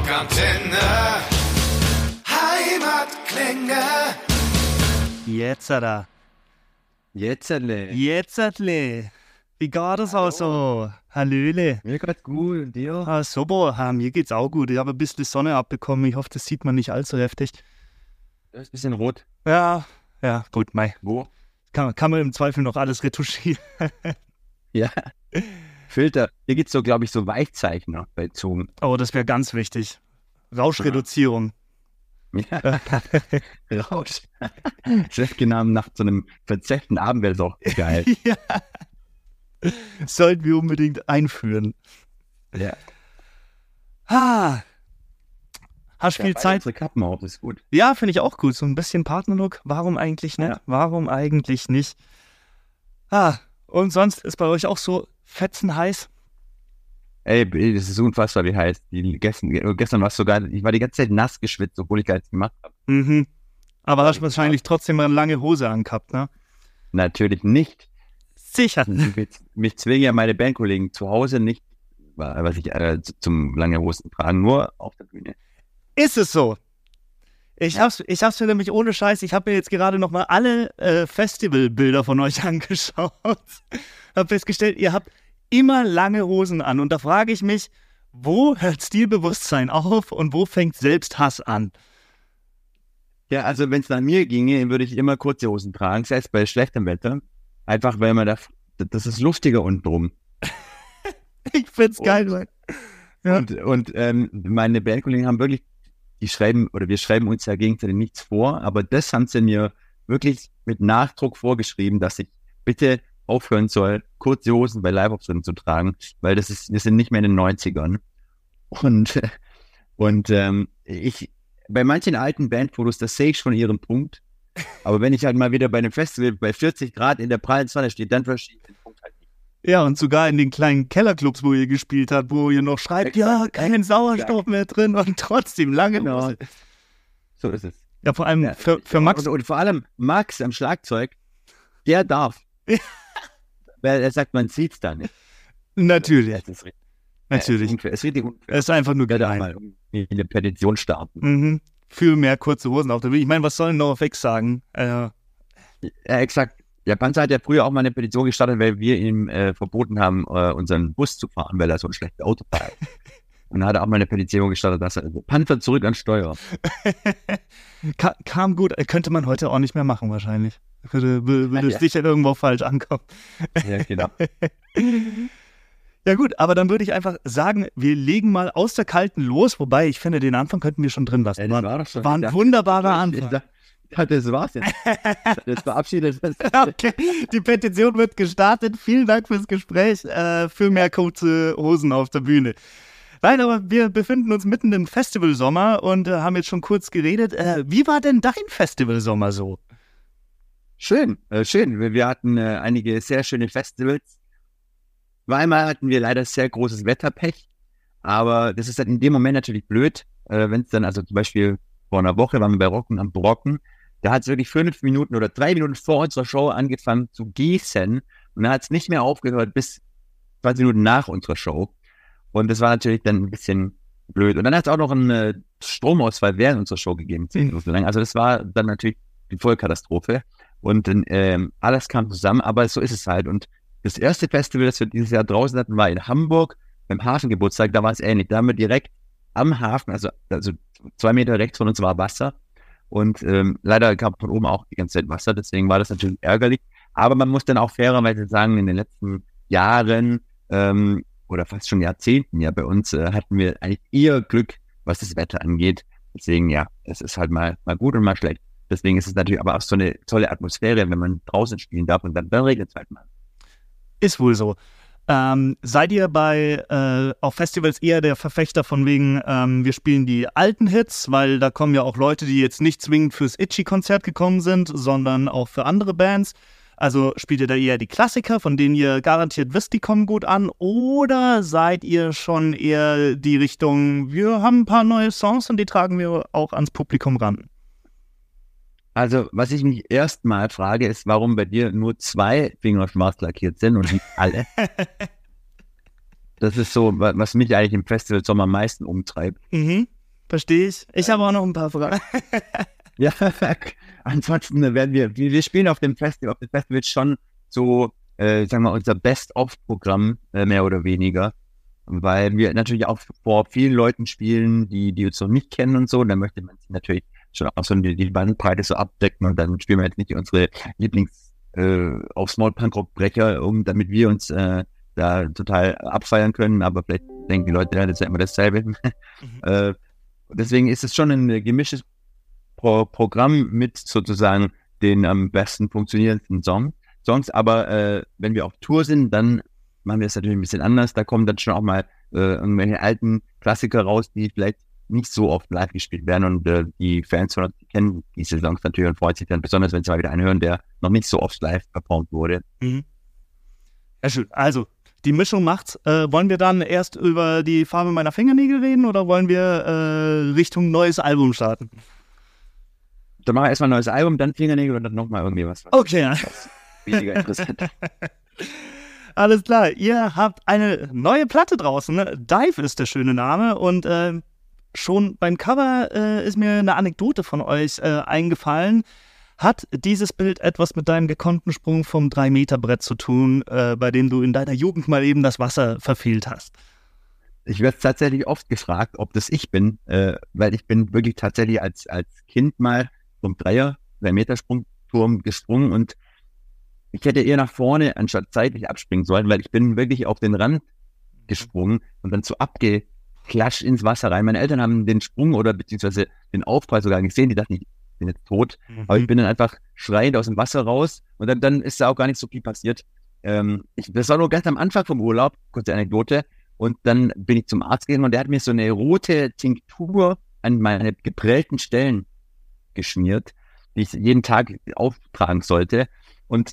Rockantenne. Heimatklänge. Jetzt, da. Jetzt, alle. Jetzt, Wie geht es auch so? Hallöle. Mir geht's gut und dir? Ah, super. Ah, mir geht's auch gut. Ich habe ein bisschen Sonne abbekommen. Ich hoffe, das sieht man nicht allzu heftig. Das ist ein bisschen rot. Ja, ja, gut, mei. Wo? Kann, kann man im Zweifel noch alles retuschieren. Ja. Filter. Hier gibt's so, glaube ich, so Weichzeichner bei Zoom. Oh, das wäre ganz wichtig. Rauschreduzierung. Ja. Rausch. Chef genau nach so einem verzerrten Abend wäre auch geil. ja. Sollten wir unbedingt einführen. ja. Ah. Hast viel Ja, beide Zeit? Unsere Kappen auf, ist gut. Ja, finde ich auch gut. So ein bisschen Partnerlook. Warum eigentlich nicht? Ja. Warum eigentlich nicht? Ah, und sonst ist bei euch auch so fetzenheiß? Ey, das ist unfassbar, wie heiß. Die, gestern gestern war es sogar, ich war die ganze Zeit nass geschwitzt, obwohl ich gar nichts gemacht habe. Mhm. Aber hast wahrscheinlich trotzdem mal eine lange Hose angehabt, ne? Natürlich nicht. Sicher. mich, mich zwingen ja meine Bandkollegen zu Hause nicht, was ich äh, zu- zum lange Hosen tragen, nur auf der Bühne. Ist es so? Ich hab's, ich hab's mir nämlich ohne Scheiß, ich habe mir jetzt gerade noch mal alle äh, Festivalbilder von euch angeschaut. hab festgestellt, ihr habt immer lange Hosen an. Und da frage ich mich, wo hört Stilbewusstsein auf und wo fängt Selbsthass an? Ja, also wenn es nach mir ginge, würde ich immer kurze Hosen tragen, selbst bei schlechtem Wetter. Einfach weil man da, das ist luftiger unten drum. Ich find's geil, Mann. Ja. Und, und ähm, meine Bandkollegen haben wirklich, die schreiben, oder wir schreiben uns ja gegenseitig nichts vor, aber das haben sie mir wirklich mit Nachdruck vorgeschrieben, dass ich bitte aufhören soll, kurze Hosen bei Live-Auftritten zu tragen, weil das ist, wir sind nicht mehr in den 90ern. Und, und ähm, ich, bei manchen alten Bandfotos, das sehe ich schon ihren Punkt. Aber wenn ich halt mal wieder bei einem Festival bei 40 Grad in der prallen Sonne stehe, dann verstehe ich den Punkt halt nicht. Ja, und sogar in den kleinen Kellerclubs, wo ihr gespielt habt, wo ihr noch schreibt, ja, Exakt, kein Sauerstoff mehr drin und trotzdem lange. Hose. So ist es. Ja, vor allem Ja, für, für Max. Und, und vor allem Max am Schlagzeug, der darf. Weil er sagt, man sieht es da nicht. Natürlich, Das ist richtig, natürlich. Es ist, richtig unfair. Es ist einfach nur irgendwie eine Petition starten. Mhm. Für mehr kurze Hosen auf der Bühne. Ich meine, was sollen NoFX sagen? Äh, Ja, exakt. Der Panzer hat ja früher auch mal eine Petition gestartet, weil wir ihm äh, verboten haben, äh, unseren Bus zu fahren, weil er so ein schlechtes Auto fährt. Und da hat er auch mal eine Petition gestartet, dass er Panzer zurück an Steuer. ka kam gut. Äh, Könnte man heute auch nicht mehr machen, wahrscheinlich. Würde, würde, Ja. sicher irgendwo falsch ankommen. Ja, genau. Ja, gut, aber dann würde ich einfach sagen, wir legen mal aus der Kalten los. Wobei, ich finde, den Anfang könnten wir schon drin lassen. Ja, das war, schon. war ein Ja. wunderbarer Anfang. Ja, das war's jetzt. Das verabschiedet. Okay, die Petition wird gestartet. Vielen Dank fürs Gespräch. Äh, für mehr kurze Hosen auf der Bühne. Nein, aber wir befinden uns mitten im Festivalsommer und äh, haben jetzt schon kurz geredet. Äh, wie war denn dein Festivalsommer so? Schön, äh, schön. Wir, wir hatten äh, einige sehr schöne Festivals. Zweimal hatten wir leider sehr großes Wetterpech, aber das ist dann in dem Moment natürlich blöd, äh, wenn es dann, also zum Beispiel vor einer Woche waren wir bei Rocken am Brocken, da hat es wirklich fünf Minuten oder drei Minuten vor unserer Show angefangen zu gießen und dann hat es nicht mehr aufgehört bis 20 Minuten nach unserer Show. Und das war natürlich dann ein bisschen blöd. Und dann hat es auch noch einen äh, Stromausfall während unserer Show gegeben, zehn Minuten lang. Also das war dann natürlich die Vollkatastrophe. Und ähm, alles kam zusammen, aber so ist es halt. Und das erste Festival, das wir dieses Jahr draußen hatten, war in Hamburg beim Hafengeburtstag. Da war es ähnlich. Da haben wir direkt am Hafen, also, also zwei Meter rechts von uns war Wasser. Und ähm, leider gab von oben auch die ganze Zeit Wasser, deswegen war das natürlich ärgerlich. Aber man muss dann auch fairerweise sagen, in den letzten Jahren ähm, oder fast schon Jahrzehnten ja bei uns äh, hatten wir eigentlich eher Glück, was das Wetter angeht. Deswegen ja, es ist halt mal, mal gut und mal schlecht. Deswegen ist es natürlich aber auch so eine tolle Atmosphäre, wenn man draußen spielen darf und dann, dann regnet es halt mal. Ist wohl so. Ähm, seid ihr bei äh, auf Festivals eher der Verfechter von wegen, ähm, wir spielen die alten Hits, weil da kommen ja auch Leute, die jetzt nicht zwingend fürs Itchy-Konzert gekommen sind, sondern auch für andere Bands. Also spielt ihr da eher die Klassiker, von denen ihr garantiert wisst, die kommen gut an? Oder seid ihr schon eher die Richtung, wir haben ein paar neue Songs und die tragen wir auch ans Publikum ran? Also, was ich mich erstmal frage, ist, warum bei dir nur zwei Finger schwarz lackiert sind und nicht alle. Das ist so, was mich eigentlich im Festival Sommer am meisten umtreibt. Mhm, verstehe ich. Ich habe auch noch ein paar Fragen. ja, ansonsten werden wir, wir spielen auf dem Festival, auf dem Festival schon so, äh, sagen wir, unser Best-of-Programm, äh, mehr oder weniger. Weil wir natürlich auch vor vielen Leuten spielen, die, die uns noch nicht kennen und so. Da möchte man sich natürlich schon auch so die, die Bandbreite so abdecken und dann spielen wir jetzt nicht unsere Lieblings- äh, auf Small Punk Rock Brecher, um, damit wir uns äh, da total abfeiern können, aber vielleicht denken die Leute, ja, das ist ja immer dasselbe. Mhm. äh, deswegen ist es schon ein gemischtes Pro Programm mit sozusagen den am besten funktionierenden Song Songs, aber äh, wenn wir auf Tour sind, dann machen wir es natürlich ein bisschen anders. Da kommen dann schon auch mal äh, irgendwelche alten Klassiker raus, die vielleicht nicht so oft live gespielt werden und äh, die Fans von uns kennen diese Songs natürlich und freuen sich dann besonders, wenn sie mal wieder einen hören, der noch nicht so oft live performt wurde. Mhm. Ja, schön. Also, die Mischung macht's. Äh, wollen wir dann erst über die Farbe meiner Fingernägel reden oder wollen wir äh, Richtung neues Album starten? Dann machen wir erstmal ein neues Album, dann Fingernägel und dann nochmal irgendwie was. Okay, ja. Weniger interessant. Alles klar, ihr habt eine neue Platte draußen. Ne? Dive ist der schöne Name und äh, schon beim Cover äh, ist mir eine Anekdote von euch äh, eingefallen. Hat dieses Bild etwas mit deinem gekonnten Sprung vom 3-Meter-Brett zu tun, äh, bei dem du in deiner Jugend mal eben das Wasser verfehlt hast? Ich werde tatsächlich oft gefragt, ob das ich bin, äh, weil ich bin wirklich tatsächlich als, als Kind mal vom Dreier, 3-Meter-Sprungturm gesprungen und ich hätte eher nach vorne anstatt zeitlich abspringen sollen, weil ich bin wirklich auf den Rand gesprungen und dann so abge klatscht ins Wasser rein. Meine Eltern haben den Sprung oder beziehungsweise den Aufprall sogar gesehen. Die dachten, ich bin jetzt tot. Mhm. Aber ich bin dann einfach schreiend aus dem Wasser raus und dann, dann ist da auch gar nicht so viel passiert. Ähm, ich, das war nur ganz am Anfang vom Urlaub, kurze Anekdote. Und dann bin ich zum Arzt gegangen und der hat mir so eine rote Tinktur an meine geprellten Stellen geschmiert, die ich jeden Tag auftragen sollte. Und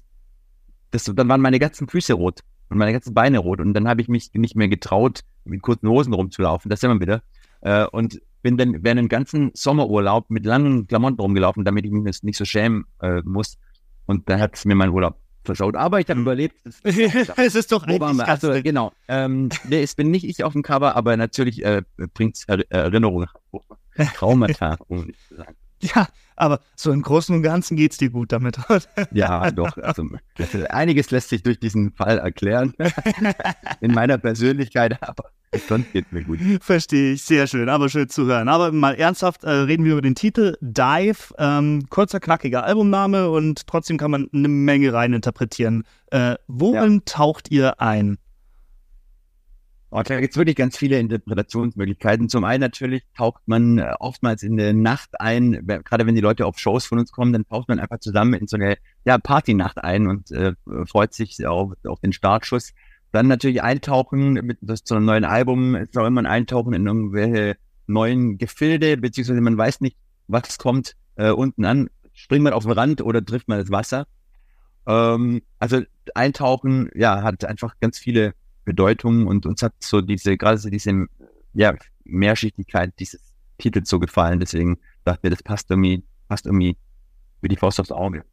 das, dann waren meine ganzen Füße rot und meine ganzen Beine rot. Und dann habe ich mich nicht mehr getraut, mit kurzen Hosen rumzulaufen. Das sehen wir wieder. Äh, und bin dann während dem ganzen Sommerurlaub mit langen Klamotten rumgelaufen, damit ich mich nicht so schämen äh, muss. Und dann hat es mir mein Urlaub versaut. Aber ich habe hm. überlebt. es ist doch eigentlich also, Genau. Ähm, nee, es bin nicht ich auf dem Cover, aber natürlich äh, bringt es Erinnerungen. Traumata, um nicht zu sagen. Ja, aber so im Großen und Ganzen geht es dir gut damit. ja, doch. Also, einiges lässt sich durch diesen Fall erklären. In meiner Persönlichkeit, aber sonst geht mir gut. Verstehe ich, sehr schön, aber schön zu hören. Aber mal ernsthaft äh, reden wir über den Titel Dive. Ähm, kurzer, knackiger Albumname und trotzdem kann man eine Menge reininterpretieren. Äh, worin ja. taucht ihr ein? Oh, da gibt es wirklich ganz viele Interpretationsmöglichkeiten. Zum einen natürlich taucht man äh, oftmals in der Nacht ein, gerade wenn die Leute auf Shows von uns kommen, dann taucht man einfach zusammen in so eine ja, Partynacht ein und äh, freut sich auf, auf den Startschuss. Dann natürlich eintauchen mit das, zu einem neuen Album, soll man eintauchen in irgendwelche neuen Gefilde, beziehungsweise man weiß nicht, was kommt äh, unten an. Springt man auf den Rand oder trifft man das Wasser? Ähm, also eintauchen, ja, hat einfach ganz viele Bedeutung und uns hat so diese, gerade so diese, ja, Mehrschichtigkeit dieses Titels so gefallen. Deswegen dachte ich, das passt irgendwie, passt irgendwie wie die Faust aufs Auge.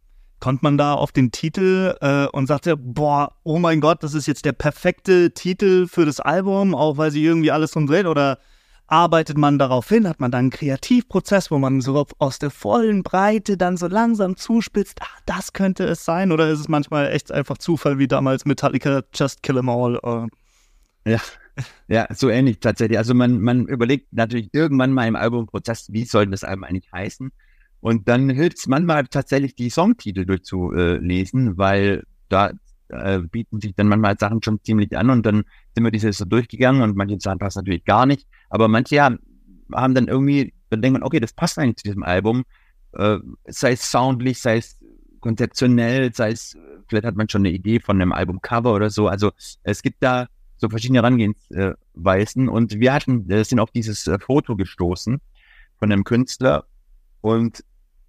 Kommt man da auf den Titel äh, und sagte, boah, oh mein Gott, das ist jetzt der perfekte Titel für das Album, auch weil sie irgendwie alles drum dreht? Oder arbeitet man darauf hin? Hat man dann einen Kreativprozess, wo man so aus der vollen Breite dann so langsam zuspitzt, ach, das könnte es sein? Oder ist es manchmal echt einfach Zufall wie damals Metallica Just Kill 'Em All? Uh. Ja, ja, so ähnlich tatsächlich. Also man, man überlegt natürlich irgendwann mal im Albumprozess, wie soll das Album eigentlich heißen? Und dann hilft es manchmal tatsächlich, die Songtitel durchzulesen, weil da äh, bieten sich dann manchmal Sachen schon ziemlich an und dann sind wir dieses so durchgegangen und manche Sachen passen natürlich gar nicht. Aber manche haben, haben dann irgendwie, dann denkt okay, das passt eigentlich zu diesem Album. Äh, sei es soundlich, sei es konzeptionell, sei es, vielleicht hat man schon eine Idee von einem Albumcover oder so. Also es gibt da so verschiedene Herangehensweisen und wir hatten, äh, sind auf dieses äh, Foto gestoßen von einem Künstler und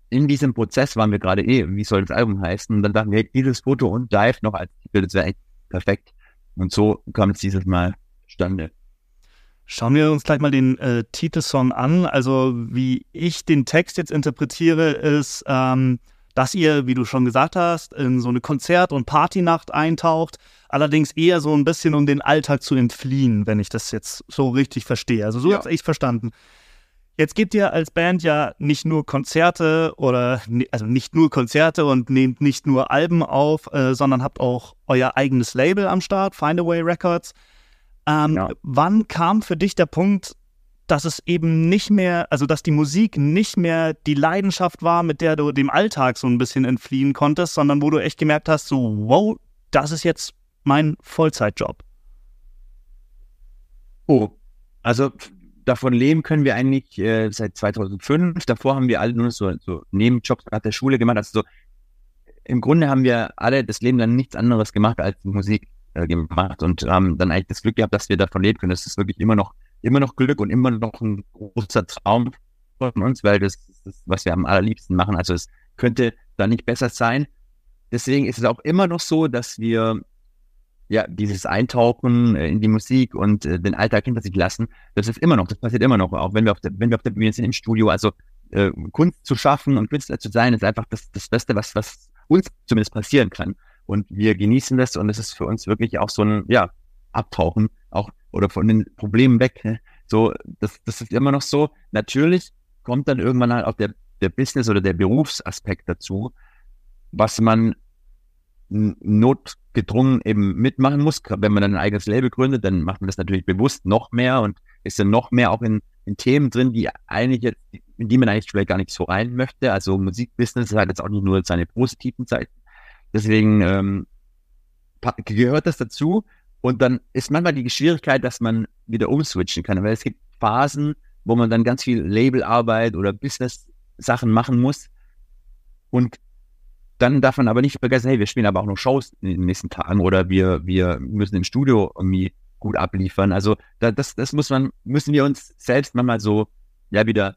in diesem Prozess waren wir gerade eh, wie soll das Album heißen? Und dann dachten wir, dieses Foto und Dive noch als Titel, das wäre echt perfekt. Und so kam es dieses Mal zustande. Schauen wir uns gleich mal den äh, Titelsong an. Also wie ich den Text jetzt interpretiere, ist ähm, dass ihr, wie du schon gesagt hast, in so eine Konzert- und Partynacht eintaucht, allerdings eher so ein bisschen, um den Alltag zu entfliehen, wenn ich das jetzt so richtig verstehe. Also so ja. habe ich verstanden. Jetzt gebt ihr als Band ja nicht nur Konzerte oder also nicht nur Konzerte und nehmt nicht nur Alben auf, äh, sondern habt auch euer eigenes Label am Start, Findaway Records. Ähm, ja. Wann kam für dich der Punkt, dass es eben nicht mehr, also dass die Musik nicht mehr die Leidenschaft war, mit der du dem Alltag so ein bisschen entfliehen konntest, sondern wo du echt gemerkt hast, so, wow, das ist jetzt mein Vollzeitjob? Oh, also davon leben können wir eigentlich äh, seit 2005. Davor haben wir alle nur so, so Nebenjobs nach der Schule gemacht. Also so, im Grunde haben wir alle das Leben dann nichts anderes gemacht als Musik äh, gemacht und haben dann eigentlich das Glück gehabt, dass wir davon leben können. Das ist wirklich immer noch, immer noch Glück und immer noch ein großer Traum von uns, weil das ist was wir am allerliebsten machen. Also es könnte da nicht besser sein. Deswegen ist es auch immer noch so, dass wir ja, dieses Eintauchen äh, in die Musik und äh, den Alltag hinter sich lassen, das ist immer noch, das passiert immer noch, auch wenn wir auf der, wenn wir auf der Bühne sind im Studio, also äh, Kunst zu schaffen und Künstler zu sein, ist einfach das, das Beste, was, was uns zumindest passieren kann. Und wir genießen das und es ist für uns wirklich auch so ein, ja, Abtauchen, auch oder von den Problemen weg. Ne? So, das, das ist immer noch so. Natürlich kommt dann irgendwann halt auch der, der Business oder der Berufsaspekt dazu, was man notgedrungen eben mitmachen muss. Wenn man dann ein eigenes Label gründet, dann macht man das natürlich bewusst noch mehr und ist dann noch mehr auch in, in Themen drin, die eigentlich in die man eigentlich vielleicht gar nicht so rein möchte. Also Musikbusiness hat jetzt auch nicht nur seine positiven Seiten. Deswegen ähm, gehört das dazu. Und dann ist manchmal die Schwierigkeit, dass man wieder umswitchen kann, weil es gibt Phasen, wo man dann ganz viel Labelarbeit oder Business-Sachen machen muss. Und dann darf man aber nicht vergessen, hey, wir spielen aber auch noch Shows in den nächsten Tagen oder wir, wir müssen im Studio irgendwie gut abliefern. Also da, das, das muss man, müssen wir uns selbst manchmal so ja wieder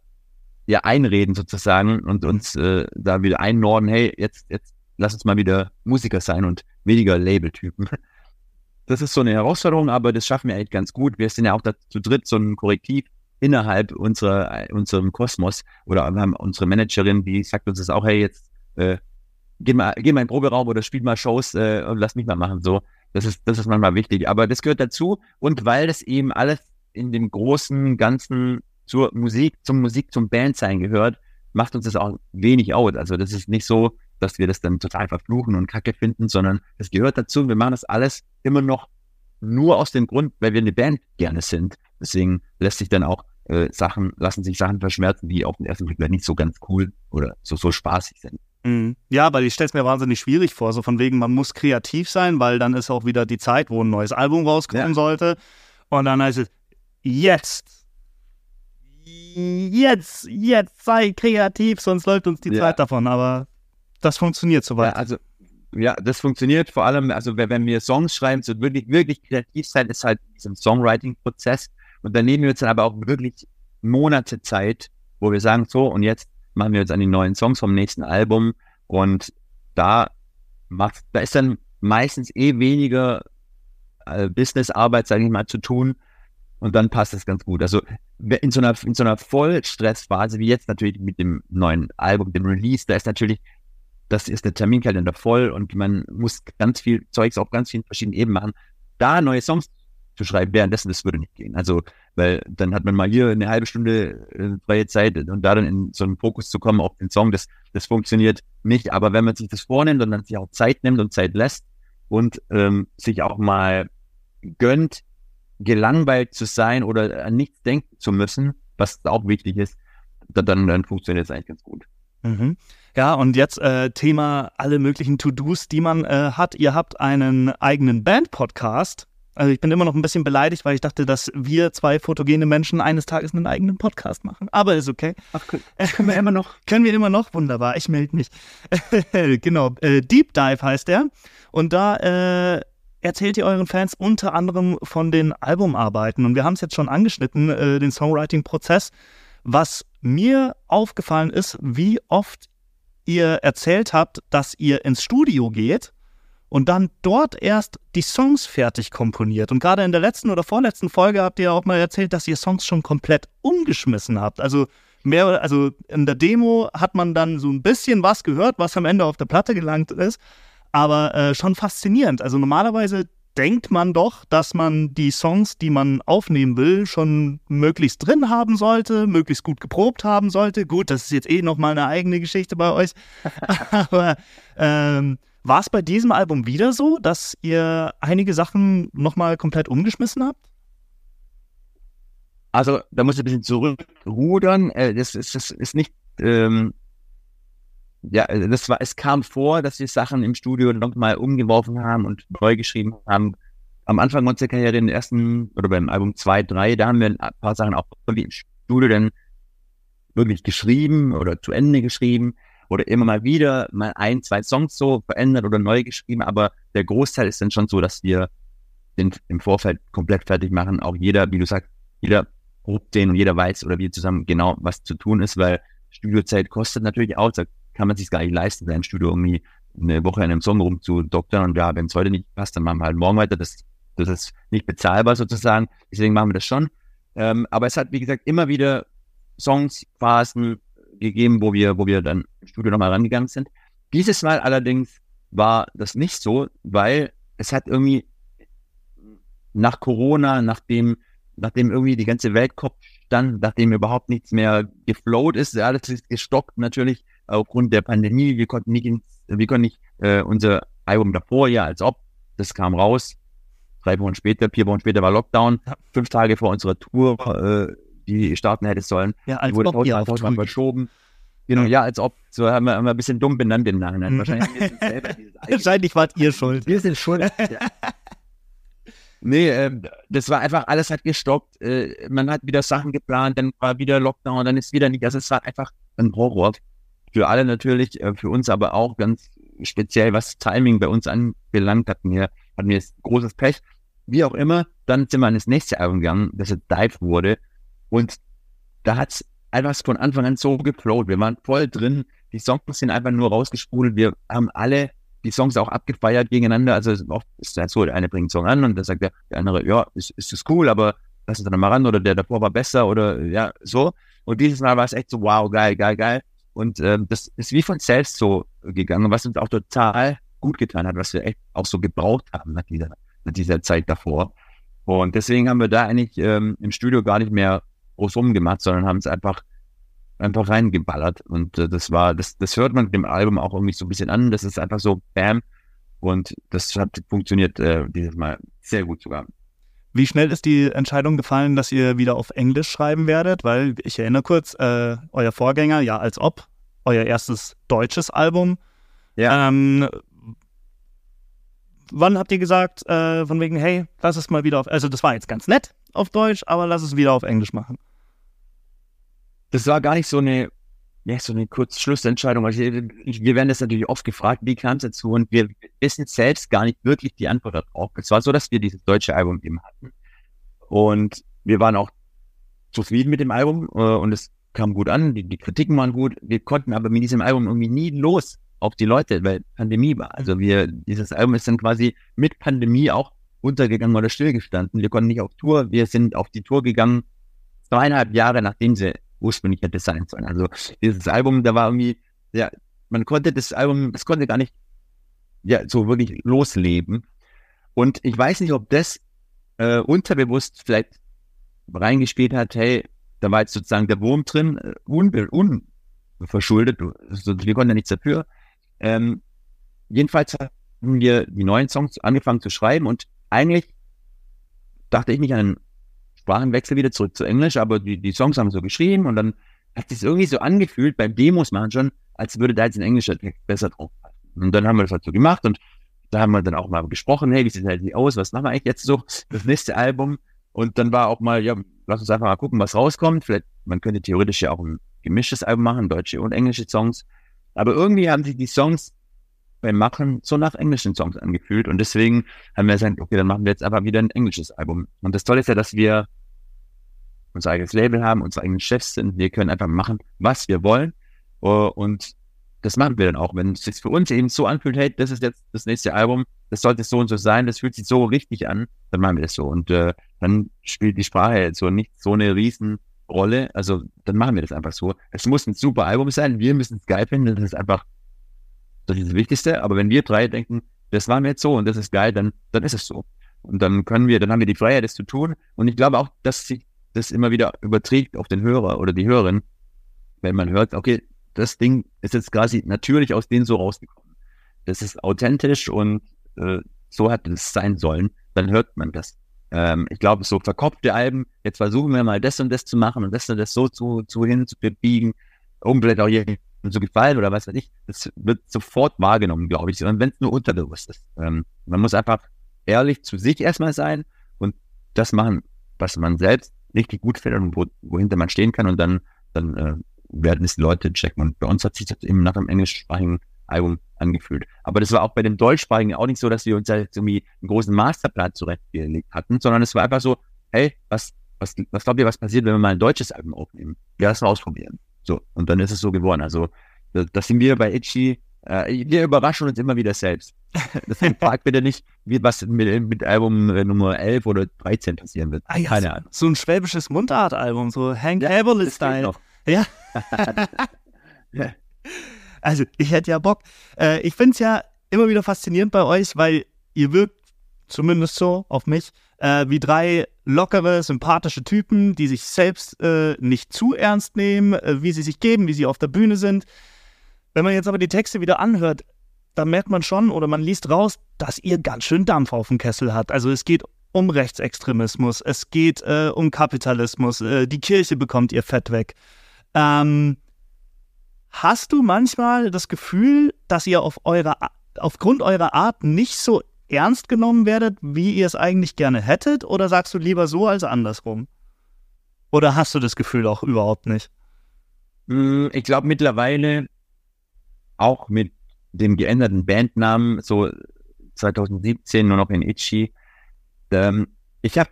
ja einreden sozusagen und uns äh, da wieder einnorden, hey, jetzt, jetzt lass uns mal wieder Musiker sein und weniger Labeltypen. Das ist so eine Herausforderung, aber das schaffen wir eigentlich ganz gut. Wir sind ja auch zu dritt so ein Korrektiv innerhalb unserer, unserem Kosmos oder wir haben unsere Managerin, die sagt uns das auch, hey, jetzt äh, geh mal, geh mal in den Proberaum oder spiel mal Shows äh, und lass mich mal machen. So, das ist, das ist manchmal wichtig. Aber das gehört dazu. Und weil das eben alles in dem großen Ganzen zur Musik, zum Musik, zum Bandsein gehört, macht uns das auch wenig aus. Also das ist nicht so, dass wir das dann total verfluchen und Kacke finden, sondern das gehört dazu. Wir machen das alles immer noch nur aus dem Grund, weil wir eine Band gerne sind. Deswegen lässt sich dann auch äh, Sachen, lassen sich Sachen verschmerzen, die auf den ersten Blick nicht so ganz cool oder so, so spaßig sind. Mhm. Ja, weil ich stelle es mir wahnsinnig schwierig vor, so von wegen, man muss kreativ sein, weil dann ist auch wieder die Zeit, wo ein neues Album rauskommen ja. sollte. Und dann heißt es, jetzt, jetzt, jetzt sei kreativ, sonst läuft uns die ja. Zeit davon. Aber das funktioniert soweit. Ja, also, ja, das funktioniert vor allem, also wenn wir Songs schreiben, so wirklich, wirklich kreativ sein, ist halt diesem Songwriting-Prozess. Und dann nehmen wir uns dann aber auch wirklich Monate Zeit, wo wir sagen, so, und jetzt machen wir jetzt an die neuen Songs vom nächsten Album und da macht, da ist dann meistens eh weniger äh, Businessarbeit, sage ich mal, zu tun und dann passt es ganz gut. Also in so einer, in so einer Vollstressphase, wie jetzt natürlich mit dem neuen Album, dem Release, da ist natürlich, das ist der Terminkalender voll und man muss ganz viel Zeugs auf ganz vielen verschiedenen Ebenen machen. Da neue Songs zu schreiben. Währenddessen, das würde nicht gehen. Also, weil dann hat man mal hier eine halbe Stunde äh, freie Zeit und da dann in so einen Fokus zu kommen auf den Song, das, das funktioniert nicht. Aber wenn man sich das vornimmt und dann sich auch Zeit nimmt und Zeit lässt und ähm, sich auch mal gönnt, gelangweilt zu sein oder an nichts denken zu müssen, was auch wichtig ist, dann, dann funktioniert es eigentlich ganz gut. Mhm. Ja, und jetzt äh, Thema alle möglichen To-Dos, die man äh, hat. Ihr habt einen eigenen Band-Podcast. Also ich bin immer noch ein bisschen beleidigt, weil ich dachte, dass wir zwei fotogene Menschen eines Tages einen eigenen Podcast machen. Aber ist okay. Ach, können wir immer noch? können wir immer noch? Wunderbar, ich melde mich. genau, äh, Deep Dive heißt der. Und da äh, erzählt ihr euren Fans unter anderem von den Albumarbeiten. Und wir haben es jetzt schon angeschnitten, äh, den Songwriting-Prozess. Was mir aufgefallen ist, wie oft ihr erzählt habt, dass ihr ins Studio geht und dann dort erst die Songs fertig komponiert. Und gerade in der letzten oder vorletzten Folge habt ihr auch mal erzählt, dass ihr Songs schon komplett umgeschmissen habt. Also mehr, also in der Demo hat man dann so ein bisschen was gehört, was am Ende auf der Platte gelangt ist, aber äh, schon faszinierend. Also normalerweise denkt man doch, dass man die Songs, die man aufnehmen will, schon möglichst drin haben sollte, möglichst gut geprobt haben sollte. Gut, das ist jetzt eh nochmal eine eigene Geschichte bei euch. Aber ähm, war es bei diesem Album wieder so, dass ihr einige Sachen nochmal komplett umgeschmissen habt? Also, da muss ich ein bisschen zurückrudern. Äh, das, ist, das ist nicht ähm, ja, also das war, es kam vor, dass wir Sachen im Studio nochmal umgeworfen haben und neu geschrieben haben. Am Anfang unserer Karriere, den ersten, oder beim Album 2, 3, da haben wir ein paar Sachen auch wirklich im Studio dann wirklich geschrieben oder zu Ende geschrieben oder immer mal wieder mal ein, zwei Songs so verändert oder neu geschrieben, aber der Großteil ist dann schon so, dass wir den im Vorfeld komplett fertig machen. Auch jeder, wie du sagst, jeder probt den und jeder weiß oder wir zusammen genau, was zu tun ist, weil Studiozeit kostet natürlich auch. Da kann man sich gar nicht leisten, sein Studio irgendwie eine Woche in einem Song rumzudoktern und ja, wenn es heute nicht passt, dann machen wir halt morgen weiter. Das, das ist nicht bezahlbar sozusagen. Deswegen machen wir das schon. Ähm, aber es hat, wie gesagt, immer wieder Songs, Phasen gegeben, wo wir, wo wir dann im Studio nochmal rangegangen sind. Dieses Mal allerdings war das nicht so, weil es hat irgendwie nach Corona, nachdem, nachdem irgendwie die ganze Welt Kopf stand, nachdem überhaupt nichts mehr geflowt ist, alles ist gestockt natürlich, aufgrund der Pandemie. Wir konnten nicht, ins, wir konnten nicht äh, unser Album davor, ja, als ob, das kam raus. Drei Wochen später, vier Wochen später war Lockdown. Fünf Tage vor unserer Tour, äh, die starten hätte sollen, ja, als wurde ob ihr tausendmal verschoben. Genau, ja, als ob. So haben wir, haben wir ein bisschen dumm benannt im Nachhinein. Mhm. Wahrscheinlich, Wahrscheinlich wart ihr schuld. Wir sind schuld. ja. Nee, äh, das war einfach, alles hat gestoppt. Äh, man hat wieder Sachen geplant, dann war wieder Lockdown, dann ist wieder nicht. Also es war einfach ein Horror für alle natürlich, äh, für uns aber auch ganz speziell, was Timing bei uns anbelangt, hatten wir, hatten wir großes Pech. Wie auch immer, dann sind wir an das nächste Album gegangen, das jetzt Dive wurde. Und da hat es einfach von Anfang an so geflowt. Wir waren voll drin. Die Songs sind einfach nur rausgespult. Wir haben alle die Songs auch abgefeiert gegeneinander. Also oft ist halt so, der eine bringt einen Song an und dann sagt der, der andere, ja, ist, ist das cool, aber lass uns dann mal ran oder der davor war besser oder ja, so. Und dieses Mal war es echt so, wow, geil, geil, geil. Und ähm, das ist wie von selbst so gegangen, was uns auch total gut getan hat, was wir echt auch so gebraucht haben nach dieser, nach dieser Zeit davor. Und deswegen haben wir da eigentlich ähm, im Studio gar nicht mehr groß rumgemacht, sondern haben es einfach einfach reingeballert. Und äh, das war, das, das hört man dem Album auch irgendwie so ein bisschen an. Das ist einfach so Bam. Und das hat funktioniert äh, dieses Mal sehr gut sogar. Wie schnell ist die Entscheidung gefallen, dass ihr wieder auf Englisch schreiben werdet? Weil ich erinnere kurz, äh, euer Vorgänger, ja, als ob, euer erstes deutsches Album. Ja. Ähm, wann habt ihr gesagt, äh, von wegen, hey, lass es mal wieder auf, also das war jetzt ganz nett auf Deutsch, aber lass es wieder auf Englisch machen? Das war gar nicht so eine, ja, so eine Kurzschlussentscheidung. Also, wir werden das natürlich oft gefragt, wie kam es dazu? Und wir wissen selbst gar nicht wirklich die Antwort darauf. Es war so, dass wir dieses deutsche Album eben hatten. Und wir waren auch zufrieden mit dem Album äh, und es kam gut an, die, die Kritiken waren gut. Wir konnten aber mit diesem Album irgendwie nie los auf die Leute, weil Pandemie war. Also wir, dieses Album ist dann quasi mit Pandemie auch untergegangen oder stillgestanden. Wir konnten nicht auf Tour. Wir sind auf die Tour gegangen zweieinhalb Jahre, nachdem sie ursprünglich hätte sein sollen. Also dieses Album, da war irgendwie, ja, man konnte das Album, das konnte gar nicht ja, so wirklich losleben. Und ich weiß nicht, ob das äh, unterbewusst vielleicht reingespielt hat, hey, da war jetzt sozusagen der Wurm drin, äh, unverschuldet, also, wir konnten ja nichts dafür. Ähm, jedenfalls haben wir die neuen Songs angefangen zu schreiben und eigentlich dachte ich nicht an Sprachenwechsel wieder zurück zu Englisch, aber die, die Songs haben so geschrieben und dann hat es irgendwie so angefühlt beim Demos machen schon, als würde da jetzt ein englischer Text besser drauf. Und dann haben wir das halt so gemacht und da haben wir dann auch mal gesprochen, hey, wie sieht halt aus, was machen wir eigentlich jetzt so, das nächste Album und dann war auch mal, ja, lass uns einfach mal gucken, was rauskommt. Vielleicht, man könnte theoretisch ja auch ein gemischtes Album machen, deutsche und englische Songs. Aber irgendwie haben sich die Songs beim Machen so nach englischen Songs angefühlt. Und deswegen haben wir gesagt, okay, dann machen wir jetzt einfach wieder ein englisches Album. Und das Tolle ist ja, dass wir unser eigenes Label haben, unsere eigenen Chefs sind. Wir können einfach machen, was wir wollen. Und das machen wir dann auch. Wenn es sich für uns eben so anfühlt, hey, das ist jetzt das nächste Album, das sollte so und so sein, das fühlt sich so richtig an, dann machen wir das so. Und äh, dann spielt die Sprache so nicht so eine riesen Rolle. Also dann machen wir das einfach so. Es muss ein super Album sein. Wir müssen es geil finden. Das ist einfach das, ist das Wichtigste. Aber wenn wir drei denken, das waren wir jetzt so und das ist geil, dann, dann ist es so. Und dann können wir, dann haben wir die Freiheit, das zu tun. Und ich glaube auch, dass sich das immer wieder überträgt auf den Hörer oder die Hörerin, wenn man hört, okay, das Ding ist jetzt quasi natürlich aus denen so rausgekommen. Das ist authentisch und äh, so hat es sein sollen. Dann hört man das. Ähm, ich glaube, so verkopfte Alben, jetzt versuchen wir mal das und das zu machen und das und das so zu, zu hin zu biegen, um vielleicht auch hier zu gefallen oder was weiß ich, das wird sofort wahrgenommen, glaube ich, wenn es nur unterbewusst ist. Ähm, man muss einfach ehrlich zu sich erstmal sein und das machen, was man selbst richtig gut findet und wo, wohinter man stehen kann und dann, dann äh, werden es die Leute checken. Und bei uns hat sich das eben nach dem englischsprachigen Album angefühlt. Aber das war auch bei dem deutschsprachigen auch nicht so, dass wir uns jetzt irgendwie einen großen Masterplan zurechtgelegt hatten, sondern es war einfach so, hey, was, was, was glaubt ihr, was passiert, wenn wir mal ein deutsches Album aufnehmen? Ja, das mal ausprobieren. So, und dann ist es so geworden. Also, das, das sind wir bei Itchy, äh, wir überraschen uns immer wieder selbst. Deswegen fragt bitte nicht, wie, was mit, mit Album äh, Nummer 11 oder 13 passieren wird. Ah, ja, Keine Ahnung. So ein schwäbisches Mundart-Album, so Hank ja, Haverly-Style. Ja. ja. Also, ich hätte ja Bock. Äh, ich finde es ja immer wieder faszinierend bei euch, weil ihr wirkt, zumindest so auf mich, äh, wie drei lockere, sympathische Typen, die sich selbst äh, nicht zu ernst nehmen, äh, wie sie sich geben, wie sie auf der Bühne sind. Wenn man jetzt aber die Texte wieder anhört, dann merkt man schon oder man liest raus, dass ihr ganz schön Dampf auf dem Kessel hat. Also es geht um Rechtsextremismus, es geht äh, um Kapitalismus, äh, die Kirche bekommt ihr Fett weg. Ähm, hast du manchmal das Gefühl, dass ihr auf eurer, aufgrund eurer Art nicht so ernst genommen werdet, wie ihr es eigentlich gerne hättet? Oder sagst du lieber so als andersrum? Oder hast du das Gefühl auch überhaupt nicht? Hm, ich glaube mittlerweile auch mit dem geänderten Bandnamen, so 2017 nur noch in Itchy. Ähm, ich habe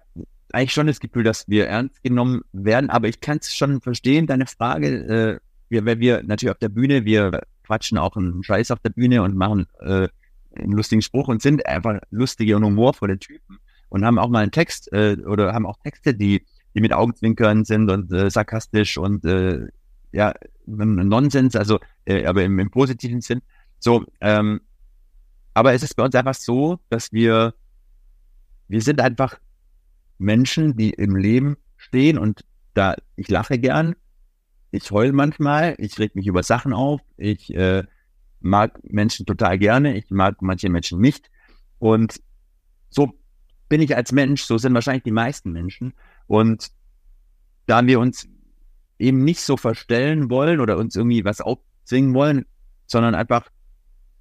eigentlich schon das Gefühl, dass wir ernst genommen werden, aber ich kann es schon verstehen, deine Frage. Äh, wir, wenn wir natürlich auf der Bühne, wir quatschen auch einen Scheiß auf der Bühne und machen äh, einen lustigen Spruch und sind einfach lustige und humorvolle Typen und haben auch mal einen Text äh, oder haben auch Texte, die, die mit Augenzwinkern sind und äh, sarkastisch und äh, ja, Nonsens, also äh, aber im, im positiven Sinn. So, ähm, aber es ist bei uns einfach so, dass wir, wir sind einfach Menschen, die im Leben stehen und da, ich lache gern, ich heule manchmal, ich reg mich über Sachen auf, ich äh, mag Menschen total gerne, ich mag manche Menschen nicht. Und so bin ich als Mensch, so sind wahrscheinlich die meisten Menschen. Und da wir uns eben nicht so verstellen wollen oder uns irgendwie was aufzwingen wollen, sondern einfach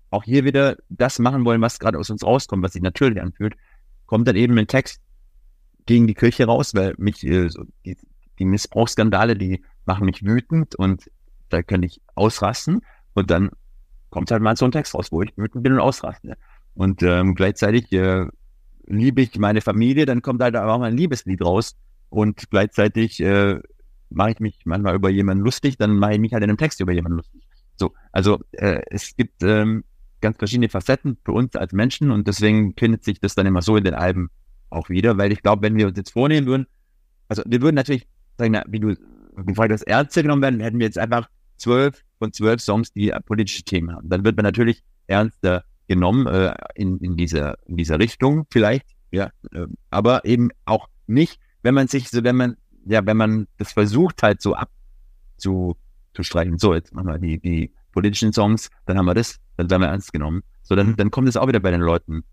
auch hier wieder das machen wollen, was gerade aus uns rauskommt, was sich natürlich anfühlt, kommt dann eben ein Text gegen die Kirche raus, weil mich äh, so die, die Missbrauchsskandale, die machen mich wütend und da kann ich ausrasten und dann kommt halt mal so ein Text raus, wo ich wütend bin und ausraste. Und ähm, gleichzeitig äh, liebe ich meine Familie, dann kommt halt auch mal ein Liebeslied raus und gleichzeitig äh, mache ich mich manchmal über jemanden lustig, dann mache ich mich halt in einem Text über jemanden lustig. So, also äh, es gibt ähm, ganz verschiedene Facetten für uns als Menschen und deswegen findet sich das dann immer so in den Alben auch wieder, weil ich glaube, wenn wir uns jetzt vornehmen würden, also wir würden natürlich, sagen wir, wie du gefragt hast, ernster genommen werden, hätten wir jetzt einfach zwölf von zwölf Songs, die politische Themen haben. Dann wird man natürlich ernster genommen äh, in, in, dieser, in dieser Richtung vielleicht, ja, äh, aber eben auch nicht, wenn man sich so, wenn man, ja, wenn man das versucht halt so abzustreichen, so, jetzt machen wir die, die politischen Songs, dann haben wir das, dann werden wir ernst genommen. So, dann, dann kommt es auch wieder bei den Leuten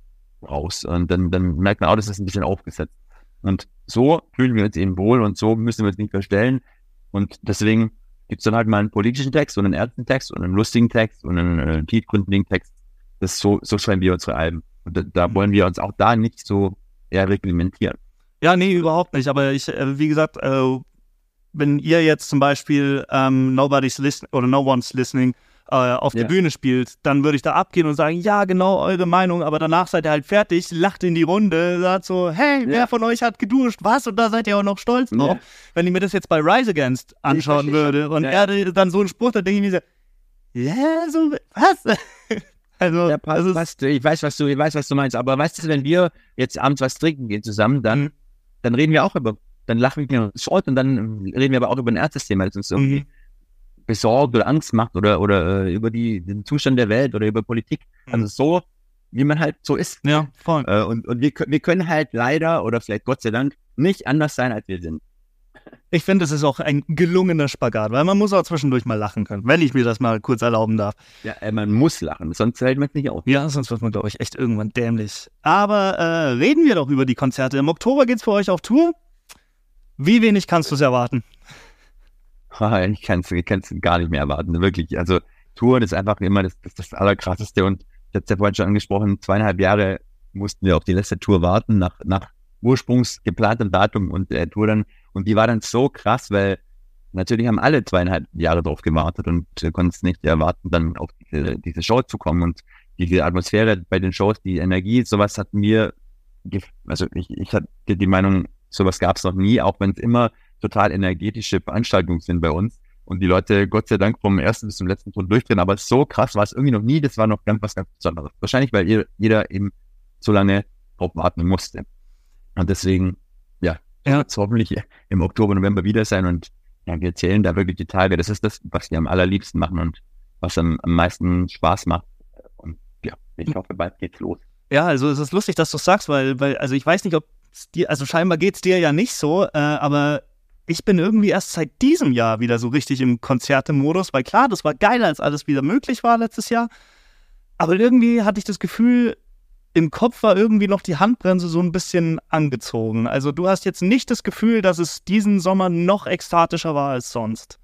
raus und dann, dann merkt man auch, das ist ein bisschen aufgesetzt. Und so fühlen wir uns eben wohl und so müssen wir uns nicht verstellen. Und deswegen gibt es dann halt mal einen politischen Text und einen ernsten Text und einen lustigen Text und einen, einen tiefgründigen Text. Das so, so schreiben wir unsere Alben. Und da, da, wollen wir uns auch da nicht so eher reglementieren. Ja, nee, überhaupt nicht. Aber ich, äh, wie gesagt, äh, wenn ihr jetzt zum Beispiel ähm, Nobody's Listening oder No One's Listening äh, auf der Bühne spielt, dann würde ich da abgehen und sagen, ja, genau, eure Meinung, aber danach seid ihr halt fertig, lacht in die Runde, sagt so, hey, ja. wer von euch hat geduscht, was? Und da seid ihr auch noch stolz drauf. Ja. Wenn ich mir das jetzt bei Rise Against anschauen ich, würde und er dann so einen Spruch, dann denke ich mir so, ja, so, was? Also, ja, passt, passt. Ich weiß, was du, ich weiß, was du meinst. Aber weißt du, wenn wir jetzt abends was trinken gehen zusammen, dann, mhm. Dann reden wir auch über dann lachen wir uns Schrott und dann reden wir aber auch über ein ernstes Thema, das uns irgendwie Mhm. besorgt oder Angst macht oder, oder äh, über die, den Zustand der Welt oder über Politik. Mhm. Also so, wie man halt so ist. Ja, voll. Äh, und und wir, wir können halt leider oder vielleicht Gott sei Dank nicht anders sein, als wir sind. Ich finde, es ist auch ein gelungener Spagat, weil man muss auch zwischendurch mal lachen können, wenn ich mir das mal kurz erlauben darf. Ja, äh, man muss lachen, sonst hält man es nicht auf. Ja, sonst wird man, glaube ich, echt irgendwann dämlich. Aber äh, reden wir doch über die Konzerte. Im Oktober geht's für euch auf Tour. Wie wenig kannst du es erwarten? Ah, Ich kann es gar nicht mehr erwarten, wirklich. Also Touren ist einfach immer das, das, das Allerkrasseste und ich hatte es ja vorhin schon angesprochen, zweieinhalb Jahre mussten wir auf die letzte Tour warten, nach, nach ursprungs geplantem Datum und der Tour dann. Und die war dann so krass, weil natürlich haben alle zweieinhalb Jahre drauf gewartet und äh, konnten es nicht erwarten, dann auf diese, diese Show zu kommen und diese Atmosphäre bei den Shows, die Energie, sowas hat mir, also ich, ich hatte die Meinung, sowas gab es noch nie, auch wenn es immer total energetische Veranstaltungen sind bei uns und die Leute Gott sei Dank vom ersten bis zum letzten Ton durchdrehen, aber so krass war es irgendwie noch nie, das war noch ganz was ganz Besonderes. Wahrscheinlich, weil jeder eben so lange drauf warten musste. Und deswegen, ja, wird hoffentlich im Oktober, November wieder sein und ja, wir zählen da wirklich die Tage. Das ist das, was wir am allerliebsten machen und was am, am meisten Spaß macht. Und ja, ich hoffe, bald geht's los. Ja, also es ist lustig, dass du sagst, weil, weil, also ich weiß nicht, ob es dir, also scheinbar geht's dir ja nicht so, äh, aber ich bin irgendwie erst seit diesem Jahr wieder so richtig im Konzertemodus, weil klar, das war geil, als alles wieder möglich war letztes Jahr. Aber irgendwie hatte ich das Gefühl, im Kopf war irgendwie noch die Handbremse so ein bisschen angezogen. Also du hast jetzt nicht das Gefühl, dass es diesen Sommer noch ekstatischer war als sonst.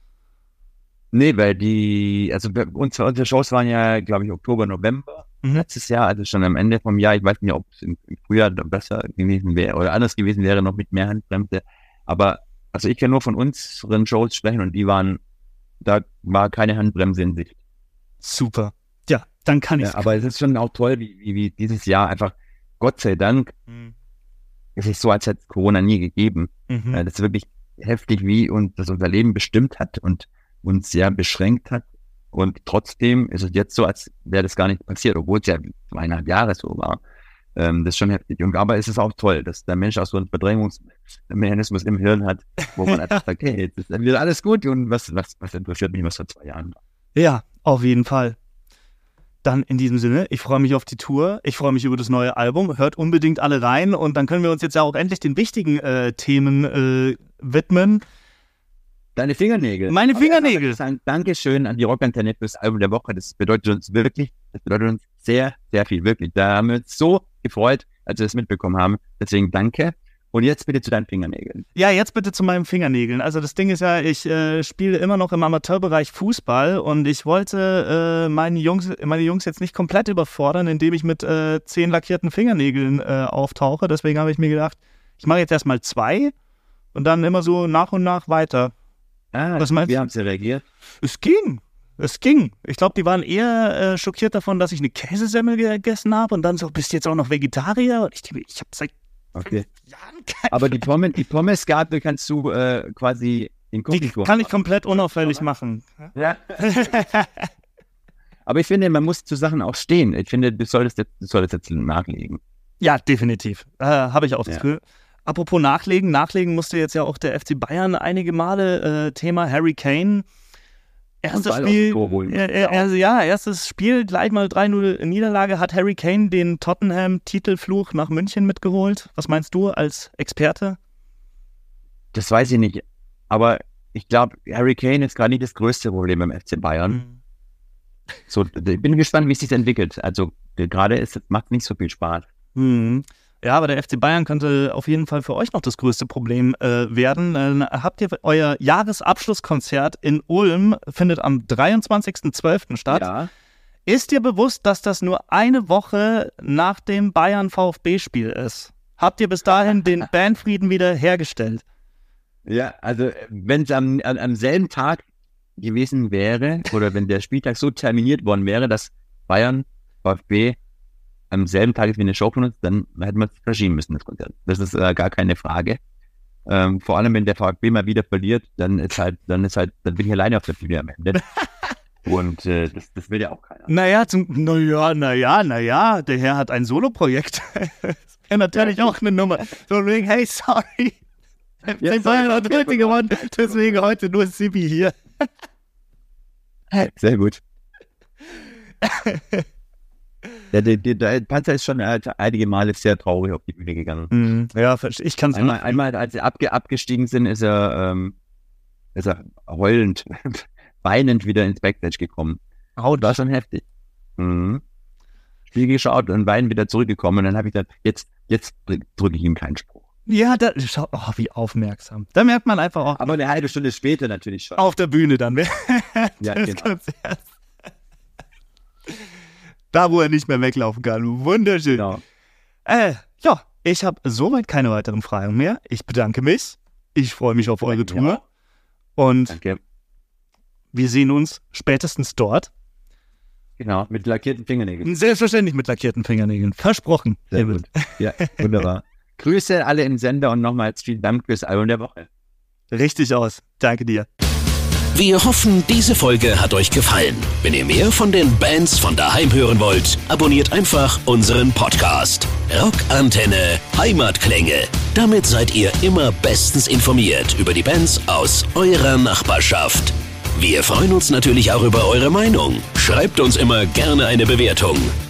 Nee, weil die, also bei uns, unsere Shows waren ja, glaube ich, Oktober, November Mhm. letztes Jahr, also schon am Ende vom Jahr. Ich weiß nicht, ob es im, im Frühjahr besser gewesen wäre oder anders gewesen wäre, noch mit mehr Handbremse. Aber, also ich kann nur von unseren Shows sprechen und die waren, da war keine Handbremse in Sicht. Super. Dann kann ich. Ja, aber es ist schon auch toll, wie, wie, wie dieses Jahr einfach, Gott sei Dank, Mhm. es ist so, als hätte es Corona nie gegeben. Mhm. Äh, Das ist wirklich heftig, wie uns das unser Leben bestimmt hat und uns sehr beschränkt hat. Und trotzdem ist es jetzt so, als wäre das gar nicht passiert, obwohl es ja zweieinhalb Jahre so war. Ähm, das ist schon heftig. Und aber es ist auch toll, dass der Mensch auch so einen Verdrängungsmechanismus im Hirn hat, wo man einfach sagt, hey, jetzt ist wieder alles gut und was, was, was interessiert mich, was vor zwei Jahren war. Ja, auf jeden Fall. Dann in diesem Sinne, ich freue mich auf die Tour, ich freue mich über das neue Album, hört unbedingt alle rein und dann können wir uns jetzt ja auch endlich den wichtigen äh, Themen äh, widmen. Deine Fingernägel. Meine erstmal Fingernägel. Sagen, Dankeschön an die Rockantenne fürs Album der Woche. Das bedeutet uns wirklich, das bedeutet uns sehr, sehr viel, wirklich. Da haben wir uns so gefreut, als wir das mitbekommen haben. Deswegen danke. Und jetzt bitte zu deinen Fingernägeln. Ja, jetzt bitte zu meinen Fingernägeln. Also das Ding ist ja, ich äh, spiele immer noch im Amateurbereich Fußball und ich wollte äh, meine, Jungs, meine Jungs jetzt nicht komplett überfordern, indem ich mit äh, zehn lackierten Fingernägeln äh, auftauche. Deswegen habe ich mir gedacht, ich mache jetzt erstmal zwei und dann immer so nach und nach weiter. Ah, Was meinst wir du? haben sie reagiert. Es ging. Es ging. Ich glaube, die waren eher äh, schockiert davon, dass ich eine Käsesemmel gegessen habe und dann so, bist du jetzt auch noch Vegetarier? Und ich, denke ich habe seit Okay. Jahren kein Aber die Pommes, die Pommesgabel kannst du äh, quasi in Die Kombination kann ich komplett unauffällig machen. Ja. Aber ich finde, man muss zu Sachen auch stehen. Ich finde, du solltest jetzt, du solltest jetzt nachlegen. Ja, definitiv. Äh, Habe ich auch das Ja. Gefühl. Apropos Nachlegen, nachlegen musste jetzt ja auch der FC Bayern einige Male. Äh, Thema Harry Kane. Erstes Spiel. ja, also ja, erstes Spiel, gleich mal 3-0 Niederlage. Hat Harry Kane den Tottenham-Titelfluch nach München mitgeholt? Was meinst du als Experte? Das weiß ich nicht. Aber ich glaube, Harry Kane ist gerade nicht das größte Problem beim FC Bayern. Mhm. So, ich bin gespannt, wie es sich entwickelt. Also gerade ist es macht nicht so viel Spaß. Mhm. Ja, aber der FC Bayern könnte auf jeden Fall für euch noch das größte Problem äh, werden. Äh, habt ihr euer Jahresabschlusskonzert in Ulm findet am 23.12. statt? Ja. Ist dir bewusst, dass das nur eine Woche nach dem Bayern-VfB-Spiel ist? Habt ihr bis dahin den Bandfrieden wieder hergestellt? Ja, also wenn es am, am, am selben Tag gewesen wäre oder wenn der Spieltag so terminiert worden wäre, dass Bayern, VfB am selben Tag ist wie eine Show uns, dann hätten wir es verschieben müssen, das Konzert. Das ist äh, gar keine Frage. Ähm, vor allem, wenn der VfB mal wieder verliert, dann ist halt, dann ist halt, dann bin ich alleine auf der Bühne am Ende. Und äh, das, das will ja auch keiner. Naja, zum, naja, naja, naja, der Herr hat ein Soloprojekt. das wäre natürlich auch eine Nummer. So wegen, hey, sorry. FC Bayern hat heute gewonnen, deswegen heute nur Sibi hier. Sehr gut. Der, der, der Panzer ist schon äh, einige Male sehr traurig auf die Bühne gegangen. Mhm. Ja, ich kann es Einmal, einmal, als sie abge abgestiegen sind, ist er, ähm, ist er heulend, weinend wieder ins Backstage gekommen. Haut. War schon heftig. Mhm. Spiel geschaut und weinend wieder zurückgekommen. Und dann habe ich gesagt, jetzt, jetzt drücke ich ihm keinen Spruch. Ja, da, schau, oh, wie aufmerksam. Da merkt man einfach auch. Aber eine halbe Stunde später natürlich schon. Auf der Bühne dann. ja, genau. Konzert. Da, wo er nicht mehr weglaufen kann. Wunderschön. Genau. Äh, ja, ich habe soweit keine weiteren Fragen mehr. Ich bedanke mich. Ich freue mich auf eure Ja. Tour. Und Danke. wir sehen uns spätestens dort. Genau, mit lackierten Fingernägeln. Selbstverständlich mit lackierten Fingernägeln. Versprochen. Sehr gut. Ja, wunderbar. Grüße alle im Sender und nochmals vielen Dank fürs Album der Woche. Richtig aus. Danke dir. Wir hoffen, diese Folge hat euch gefallen. Wenn ihr mehr von den Bands von daheim hören wollt, abonniert einfach unseren Podcast. Rockantenne Heimatklänge. Damit seid ihr immer bestens informiert über die Bands aus eurer Nachbarschaft. Wir freuen uns natürlich auch über eure Meinung. Schreibt uns immer gerne eine Bewertung.